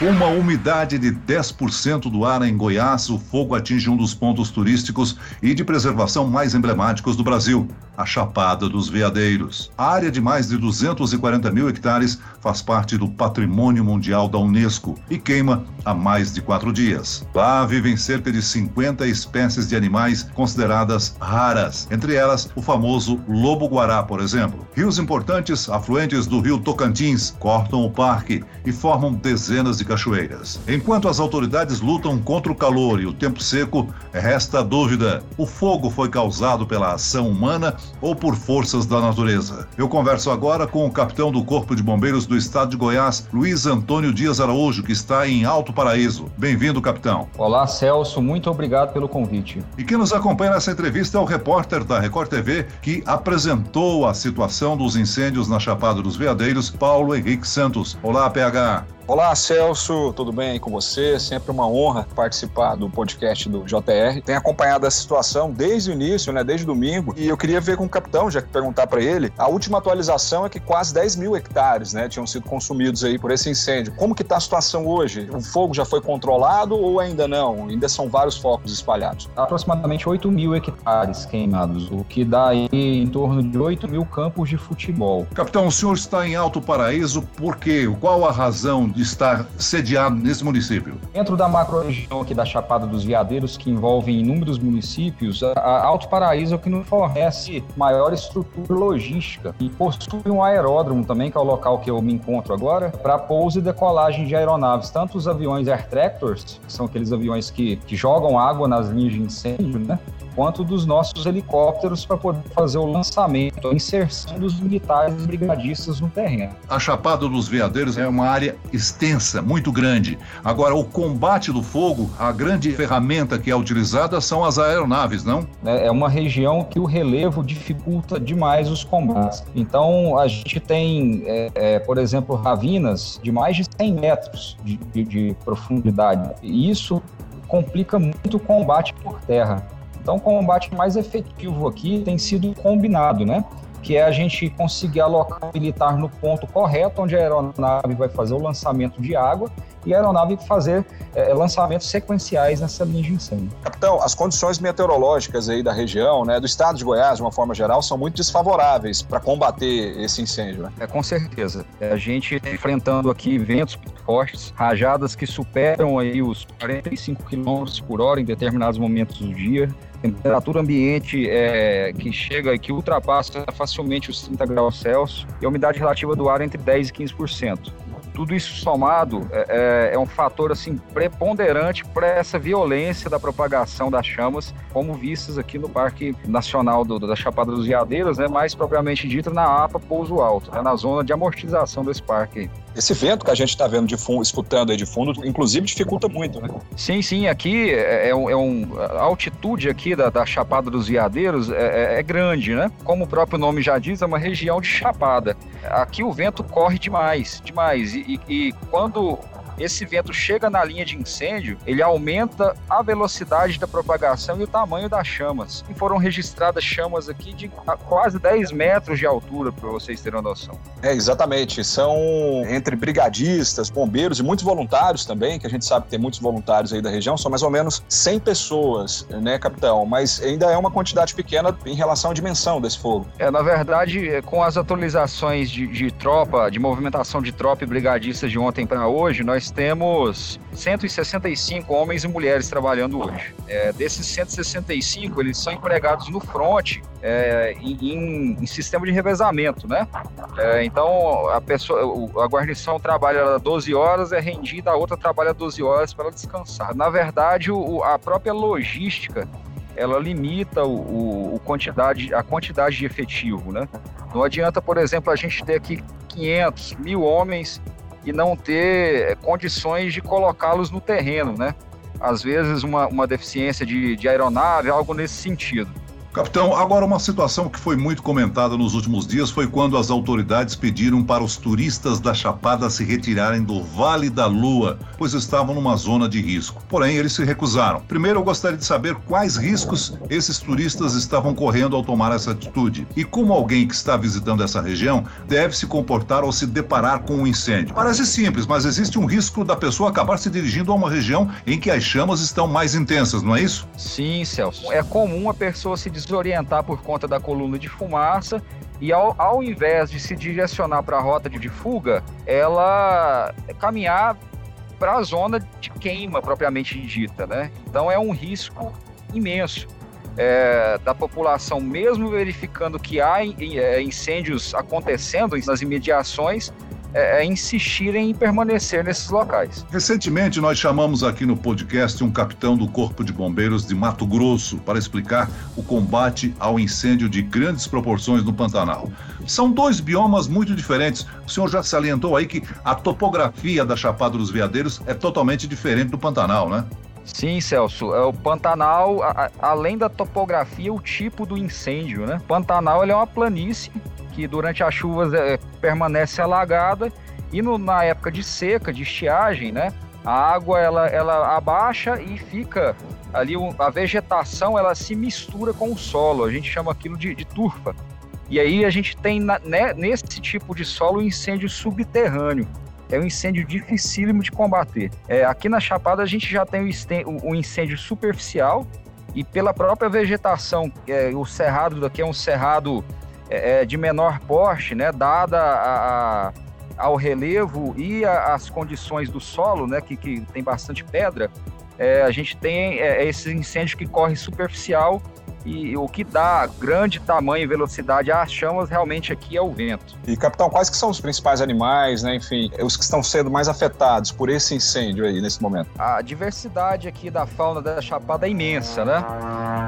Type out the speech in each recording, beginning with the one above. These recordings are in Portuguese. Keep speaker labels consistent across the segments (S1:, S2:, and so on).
S1: Uma umidade de 10% do ar em Goiás, o fogo atinge um dos pontos turísticos e de preservação mais emblemáticos do Brasil, a Chapada dos Veadeiros. A área de mais de 240 mil hectares faz parte do Patrimônio Mundial da Unesco e queima há mais de quatro dias. Lá vivem cerca de 50 espécies de animais consideradas raras, entre elas o famoso lobo-guará, por exemplo. Rios importantes, afluentes do rio Tocantins, cortam o parque e formam dezenas de e cachoeiras. Enquanto as autoridades lutam contra o calor e o tempo seco, resta a dúvida: o fogo foi causado pela ação humana ou por forças da natureza? Eu converso agora com o capitão do Corpo de Bombeiros do Estado de Goiás, Luiz Antônio Dias Araújo, que está em Alto Paraíso. Bem-vindo, capitão.
S2: Olá, Celso, muito obrigado pelo convite.
S1: E quem nos acompanha nessa entrevista é o repórter da Record TV que apresentou a situação dos incêndios na Chapada dos Veadeiros, Paulo Henrique Santos. Olá, PH.
S3: Olá, Celso, tudo bem aí com você? Sempre uma honra participar do podcast do JR. Tenho acompanhado a situação desde o início, né, desde domingo, e eu queria ver com o capitão, já que perguntar para ele. A última atualização é que quase 10 mil hectares, né, tinham sido consumidos aí por esse incêndio. Como que está a situação hoje? O fogo já foi controlado ou ainda não? Ainda são vários focos espalhados?
S2: Aproximadamente 8 mil hectares queimados, o que dá aí em torno de 8 mil campos de futebol.
S1: Capitão, o senhor está em Alto Paraíso por quê? Qual a razão de estar sediado nesse município?
S2: Dentro da macro-região aqui da Chapada dos Veadeiros, que envolve inúmeros municípios, a Alto Paraíso é o que nos fornece maior estrutura logística e possui um aeródromo também, que é o local que eu me encontro agora, para pouso e decolagem de aeronaves, tanto os aviões Air Tractors, que são aqueles aviões que, que jogam água nas linhas de incêndio, né? Quanto dos nossos helicópteros para poder fazer o lançamento, a inserção dos militares brigadistas no terreno.
S1: A Chapada dos Veadeiros é uma área extensa, muito grande. Agora, o combate do fogo, a grande ferramenta que é utilizada são as aeronaves, não?
S2: É, é uma região que o relevo dificulta demais os combates. Então, a gente tem, é, é, por exemplo, ravinas de mais de 100 metros de, de, de profundidade. E isso complica muito o combate por terra. Então, o combate mais efetivo aqui tem sido combinado, né? Que é a gente conseguir alocar militar no ponto correto, onde a aeronave vai fazer o lançamento de água e a aeronave fazer é, lançamentos sequenciais nessa linha de incêndio.
S3: Capitão, as condições meteorológicas aí da região, né, do estado de Goiás, de uma forma geral, são muito desfavoráveis para combater esse incêndio. Né?
S2: É, com certeza. É, a gente tá enfrentando aqui ventos fortes, rajadas que superam aí os 45 km por hora em determinados momentos do dia, temperatura ambiente é, que chega e que ultrapassa facilmente os 30 graus Celsius e a umidade relativa do ar entre 10 e 15% tudo isso somado é, é, é um fator assim preponderante para essa violência da propagação das chamas, como vistas aqui no Parque Nacional do, da Chapada dos Veadeiros, né, mais propriamente dito na APA Pouso Alto, né, na zona de amortização desse parque.
S3: Esse vento que a gente está vendo de fundo, escutando aí de fundo, inclusive dificulta muito, né?
S2: Sim, sim. Aqui é, é um, é um a altitude aqui da, da Chapada dos Veadeiros é, é, é grande, né? Como o próprio nome já diz, é uma região de chapada. Aqui o vento corre demais, demais. E, e, quando esse vento chega na linha de incêndio, ele aumenta a velocidade da propagação e o tamanho das chamas. E foram registradas chamas aqui de quase 10 metros de altura, para vocês terem uma noção.
S3: É, exatamente. São entre brigadistas, bombeiros e muitos voluntários também, que a gente sabe que tem muitos voluntários aí da região, são mais ou menos 100 pessoas, né, capitão? Mas ainda é uma quantidade pequena em relação à dimensão desse fogo.
S2: É, na verdade, é, com as atualizações de, de tropa, de movimentação de tropa e brigadistas de ontem para hoje, nós nós temos 165 homens e mulheres trabalhando hoje. É, desses 165, eles são empregados no front é, em, em, sistema de revezamento, né? É, então, a, pessoa, a guarnição trabalha 12 horas, é rendida, a outra trabalha 12 horas para descansar. Na verdade, o, a própria logística ela limita o, o, quantidade, a quantidade de efetivo, né? Não adianta, por exemplo, a gente ter aqui 500, mil homens e não ter condições de colocá-los no terreno, né? Às vezes uma, uma deficiência de, de aeronave, algo nesse sentido.
S1: Capitão, agora uma situação que foi muito comentada nos últimos dias foi quando as autoridades pediram para os turistas da Chapada se retirarem do Vale da Lua, pois estavam numa zona de risco. Porém, eles se recusaram. Primeiro, eu gostaria de saber quais riscos esses turistas estavam correndo ao tomar essa atitude e como alguém que está visitando essa região deve se comportar ao se deparar com um incêndio. Parece simples, mas existe um risco da pessoa acabar se dirigindo a uma região em que as chamas estão mais intensas, não é isso?
S2: Sim, Celso. É comum a pessoa se desorientar por conta da coluna de fumaça e ao, ao invés de se direcionar para a rota de fuga, ela caminhar para a zona de queima propriamente dita, né? Então é um risco imenso é, da população, mesmo verificando que há é, incêndios acontecendo nas imediações, é, é, insistirem em permanecer nesses locais.
S1: Recentemente, nós chamamos aqui no podcast um capitão do Corpo de Bombeiros de Mato Grosso para explicar o combate ao incêndio de grandes proporções no Pantanal. São dois biomas muito diferentes. O senhor já salientou aí que a topografia da Chapada dos Veadeiros é totalmente diferente do Pantanal, né?
S2: Sim, Celso. É o Pantanal, a, além da topografia, o tipo do incêndio, né? Pantanal é uma planície que durante as chuvas é, permanece alagada e no, na época de seca, de estiagem, né, a água ela, ela abaixa e fica ali a vegetação ela se mistura com o solo. A gente chama aquilo de, de turfa. E aí a gente tem na, né, nesse tipo de solo o incêndio subterrâneo. É um incêndio dificílimo de combater. É, aqui na Chapada a gente já tem o incêndio superficial e pela própria vegetação. É, o cerrado daqui é um cerrado é, é, de menor porte, né, dada a, a, ao relevo e a, as condições do solo, né, que, que tem bastante pedra, é, a gente tem é, esses incêndios que correm superficial e o que dá grande tamanho e velocidade às chamas realmente aqui é o vento.
S3: E capitão, quais que são os principais animais, né, enfim, os que estão sendo mais afetados por esse incêndio aí nesse momento?
S2: A diversidade aqui da fauna da Chapada é imensa, né?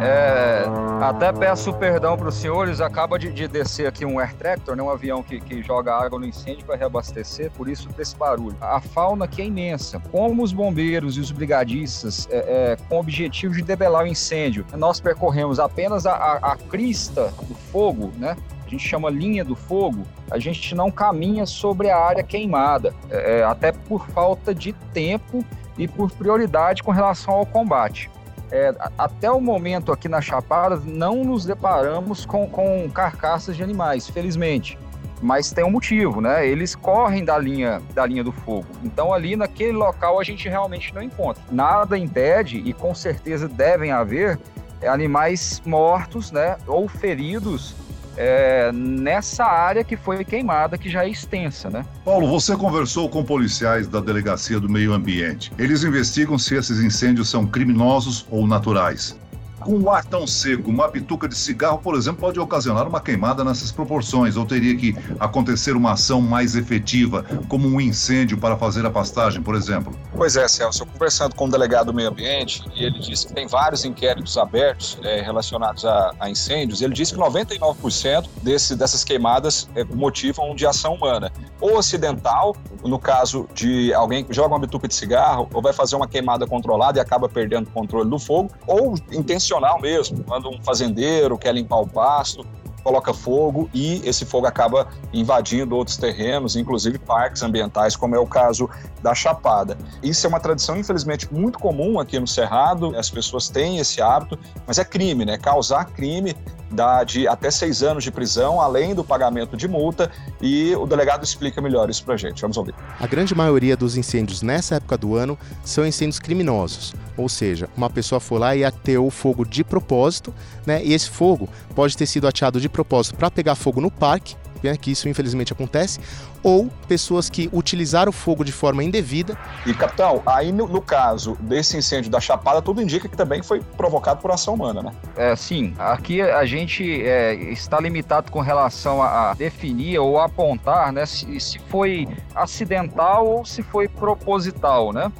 S2: É, até peço perdão para os senhores, acaba de, de, descer aqui um air tractor, né, um avião que, que joga água no incêndio para reabastecer, por isso desse barulho. A fauna aqui é imensa. Como os bombeiros e os brigadistas, é, é, com o objetivo de debelar o incêndio, nós percorremos apenas a, a, a crista do fogo, né? a gente chama linha do fogo, a gente não caminha sobre a área queimada, é, é, até por falta de tempo e por prioridade com relação ao combate. É, até o momento aqui na Chapada não nos deparamos com, com carcaças de animais, felizmente. Mas tem um motivo, né? Eles correm da linha, da linha do fogo. Então ali naquele local a gente realmente não encontra. Nada impede, e com certeza devem haver, animais mortos, né, ou feridos é, nessa área que foi queimada, que já é extensa, né?
S1: Paulo, você conversou com policiais da Delegacia do Meio Ambiente. Eles investigam se esses incêndios são criminosos ou naturais. Com o ar tão seco, uma bituca de cigarro, por exemplo, pode ocasionar uma queimada nessas proporções, ou teria que acontecer uma ação mais efetiva, como um incêndio para fazer a pastagem, por exemplo?
S3: Pois é, Celso. Eu conversando com o delegado do meio ambiente, e ele disse que tem vários inquéritos abertos é, relacionados a, a, incêndios, ele disse que 99% desse, dessas queimadas é, motivam de ação humana, ou acidental, no caso de alguém que joga uma bituca de cigarro, ou vai fazer uma queimada controlada e acaba perdendo o controle do fogo, ou intencional intencional mesmo, quando um fazendeiro quer limpar o pasto, coloca fogo e esse fogo acaba invadindo outros terrenos, inclusive parques ambientais, como é o caso da Chapada. Isso é uma tradição, infelizmente, muito comum aqui no Cerrado, as pessoas têm esse hábito, mas é crime, né? Causar crime dá de até seis anos de prisão, além do pagamento de multa, e o delegado explica melhor isso pra gente. Vamos ouvir.
S4: A grande maioria dos incêndios nessa época do ano são incêndios criminosos, ou seja, uma pessoa foi lá e ateou fogo de propósito, né? E esse fogo pode ter sido ateado de propósito para pegar fogo no parque né, que isso infelizmente acontece, ou pessoas que utilizaram o fogo de forma indevida.
S3: E, capitão, aí no, no, caso desse incêndio da Chapada, tudo indica que também foi provocado por ação humana, né?
S2: É, sim. Aqui a gente é, está limitado com relação a, a, definir ou apontar né, se, se foi acidental ou se foi proposital, né?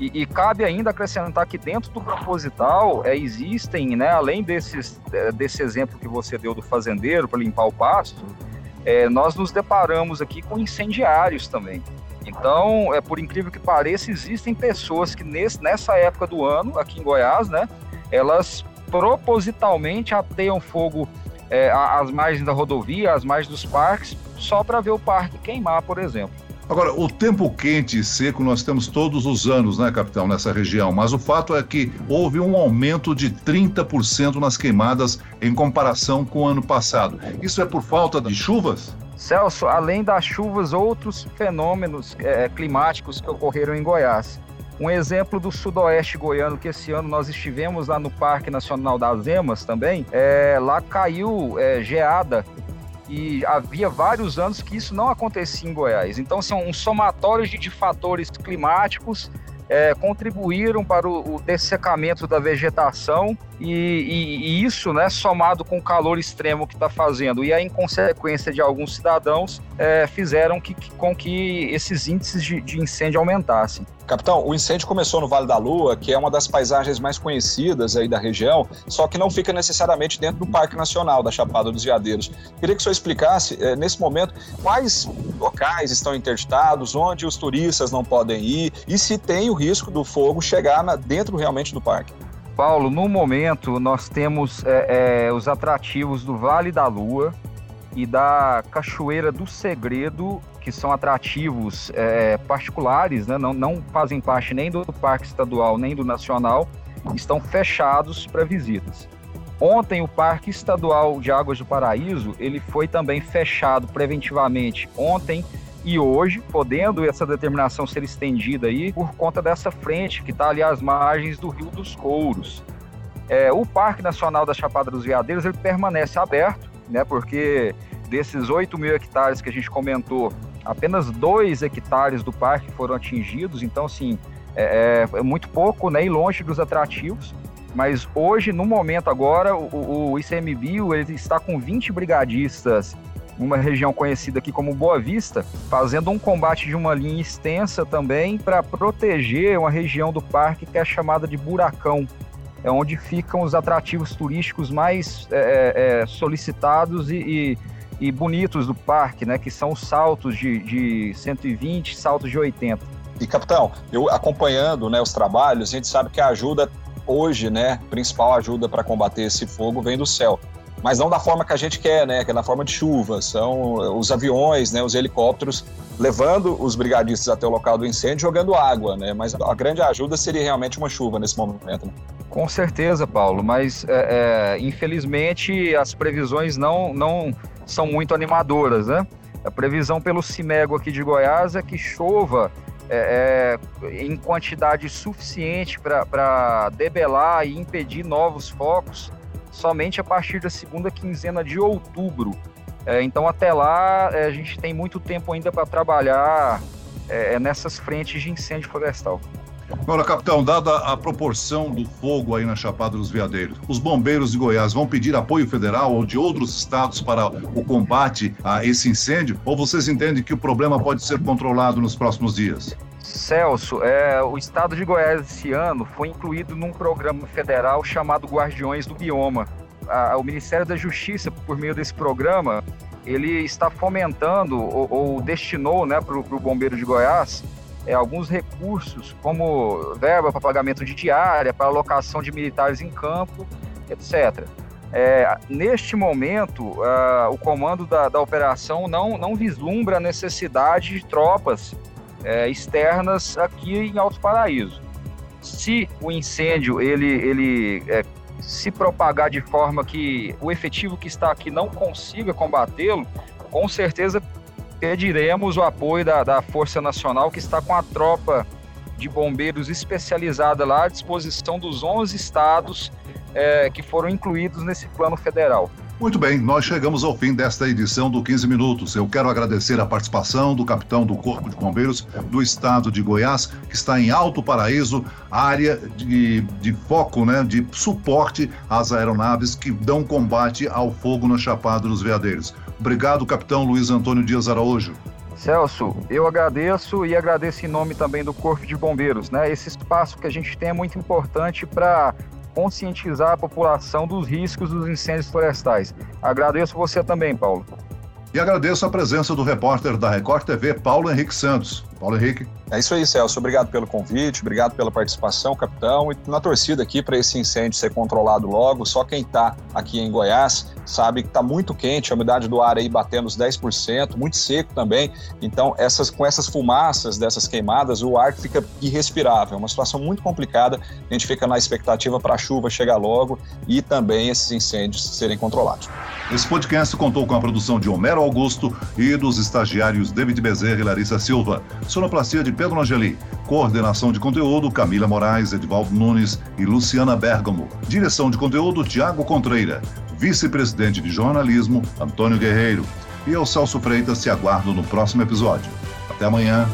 S2: E, e, cabe ainda acrescentar que dentro do proposital é, existem, né, além desses, é, desse exemplo que você deu do fazendeiro para limpar o pasto, é, nós nos deparamos aqui com incendiários também. Então, é por incrível que pareça, existem pessoas que nesse, nessa época do ano, aqui em Goiás, né, elas propositalmente ateiam fogo é, às margens da rodovia, às margens dos parques, só para ver o parque queimar, por exemplo.
S1: Agora, o tempo quente e seco nós temos todos os anos, né, capitão, nessa região, mas o fato é que houve um aumento de 30% nas queimadas em comparação com o ano passado. Isso é por falta de chuvas?
S2: Celso, além das chuvas, outros fenômenos é, climáticos que ocorreram em Goiás. Um exemplo do sudoeste goiano, que esse ano nós estivemos lá no Parque Nacional das Emas também, é, lá caiu é, geada e havia vários anos que isso não acontecia em Goiás. Então, são um somatório de, de fatores climáticos é, contribuíram para o, o, dessecamento da vegetação e, e, e, isso, né, somado com o calor extremo que está fazendo e a inconsequência de alguns cidadãos, é, fizeram que, que, com que esses índices de, de incêndio aumentassem.
S3: Capitão, o incêndio começou no Vale da Lua, que é uma das paisagens mais conhecidas aí da região, só que não fica necessariamente dentro do Parque Nacional da Chapada dos Veadeiros. Queria que o senhor explicasse, eh, nesse momento, quais locais estão interditados, onde os turistas não podem ir e se tem o risco do fogo chegar dentro realmente do parque.
S2: Paulo, no momento nós temos é, é, os atrativos do Vale da Lua e da Cachoeira do Segredo que são atrativos é, particulares, né, não, não fazem parte nem do Parque Estadual nem do Nacional, estão fechados para visitas. Ontem o Parque Estadual de Águas do Paraíso ele foi também fechado preventivamente ontem e hoje, podendo essa determinação ser estendida aí por conta dessa frente que está ali às margens do Rio dos Couros. É, o Parque Nacional da Chapada dos Veadeiros ele permanece aberto, né, porque desses 8 mil hectares que a gente comentou, apenas 2 hectares do parque foram atingidos, então, assim, é, é, é, muito pouco né, e longe dos atrativos. Mas hoje, no momento agora, o, o ICMBio ele está com 20 brigadistas uma região conhecida aqui como Boa Vista, fazendo um combate de uma linha extensa também para proteger uma região do parque que é chamada de Buracão, é onde ficam os atrativos turísticos mais é, é, é solicitados e, e e bonitos do parque, né? Que são os saltos de, de 120, saltos de 80.
S3: E capitão, eu acompanhando né, os trabalhos, a gente sabe que a ajuda hoje, né, principal ajuda para combater esse fogo vem do céu. Mas não da forma que a gente quer, né? Que é na forma de chuva. São os aviões, né? Os helicópteros levando os brigadistas até o local do incêndio, jogando água, né? Mas a grande ajuda seria realmente uma chuva nesse momento. Né?
S2: Com certeza, Paulo. Mas é, é, infelizmente as previsões não, não são muito animadoras, né? A previsão pelo Cimego aqui de Goiás é que chova é, é, em quantidade suficiente para debelar e impedir novos focos somente a partir da segunda quinzena de outubro. É, então, até lá, é, a gente tem muito tempo ainda para trabalhar é, nessas frentes de incêndio florestal.
S1: Agora, capitão, dada a proporção do fogo aí na Chapada dos Veadeiros, os bombeiros de Goiás vão pedir apoio federal ou de outros estados para o combate a esse incêndio? Ou vocês entendem que o problema pode ser controlado nos próximos dias?
S2: Celso, é, o estado de Goiás esse ano foi incluído num programa federal chamado Guardiões do Bioma. A, o Ministério da Justiça, por meio desse programa, ele está fomentando ou, ou destinou né, para o Bombeiro de Goiás é, alguns recursos, como verba para pagamento de diária, para alocação de militares em campo, etc. É, neste momento, o comando da, da, operação não, não vislumbra a necessidade de tropas é, externas aqui em Alto Paraíso. Se o incêndio ele, ele é, se propagar de forma que o efetivo que está aqui não consiga combatê-lo, com certeza pediremos o apoio da, da Força Nacional, que está com a tropa de bombeiros especializada lá à disposição dos 11 estados é, que foram incluídos nesse plano federal.
S1: Muito bem, nós chegamos ao fim desta edição do 15 Minutos. Eu quero agradecer a participação do capitão do Corpo de Bombeiros do Estado de Goiás, que está em Alto Paraíso, área de, de foco, né, de suporte às aeronaves que dão combate ao fogo na Chapada dos Veadeiros. Obrigado, capitão Luiz Antônio Dias Araújo.
S2: Celso, eu agradeço e agradeço em nome também do Corpo de Bombeiros. Né? Esse espaço que a gente tem é muito importante para conscientizar a população dos riscos dos incêndios florestais. Agradeço você também, Paulo.
S1: E agradeço a presença do repórter da Record TV, Paulo Henrique Santos. Paulo Henrique.
S3: É isso aí, Celso. Obrigado pelo convite, obrigado pela participação, capitão. E na torcida aqui para esse incêndio ser controlado logo. Só quem está aqui em Goiás sabe que está muito quente, a umidade do ar aí batendo os 10%, muito seco também. Então, essas, com essas fumaças dessas queimadas, o ar fica irrespirável. É uma situação muito complicada. A gente fica na expectativa para a chuva chegar logo e também esses incêndios serem controlados.
S1: Esse podcast contou com a produção de Homero Augusto e dos estagiários David Bezerra e Larissa Silva. Sonoplastia de Pedro Angeli. Coordenação de conteúdo Camila Moraes, Edvaldo Nunes e Luciana Bergamo. Direção de conteúdo Tiago Contreira. Vice-presidente de jornalismo Antônio Guerreiro. E eu, Celso Freitas, te aguardo no próximo episódio. Até amanhã.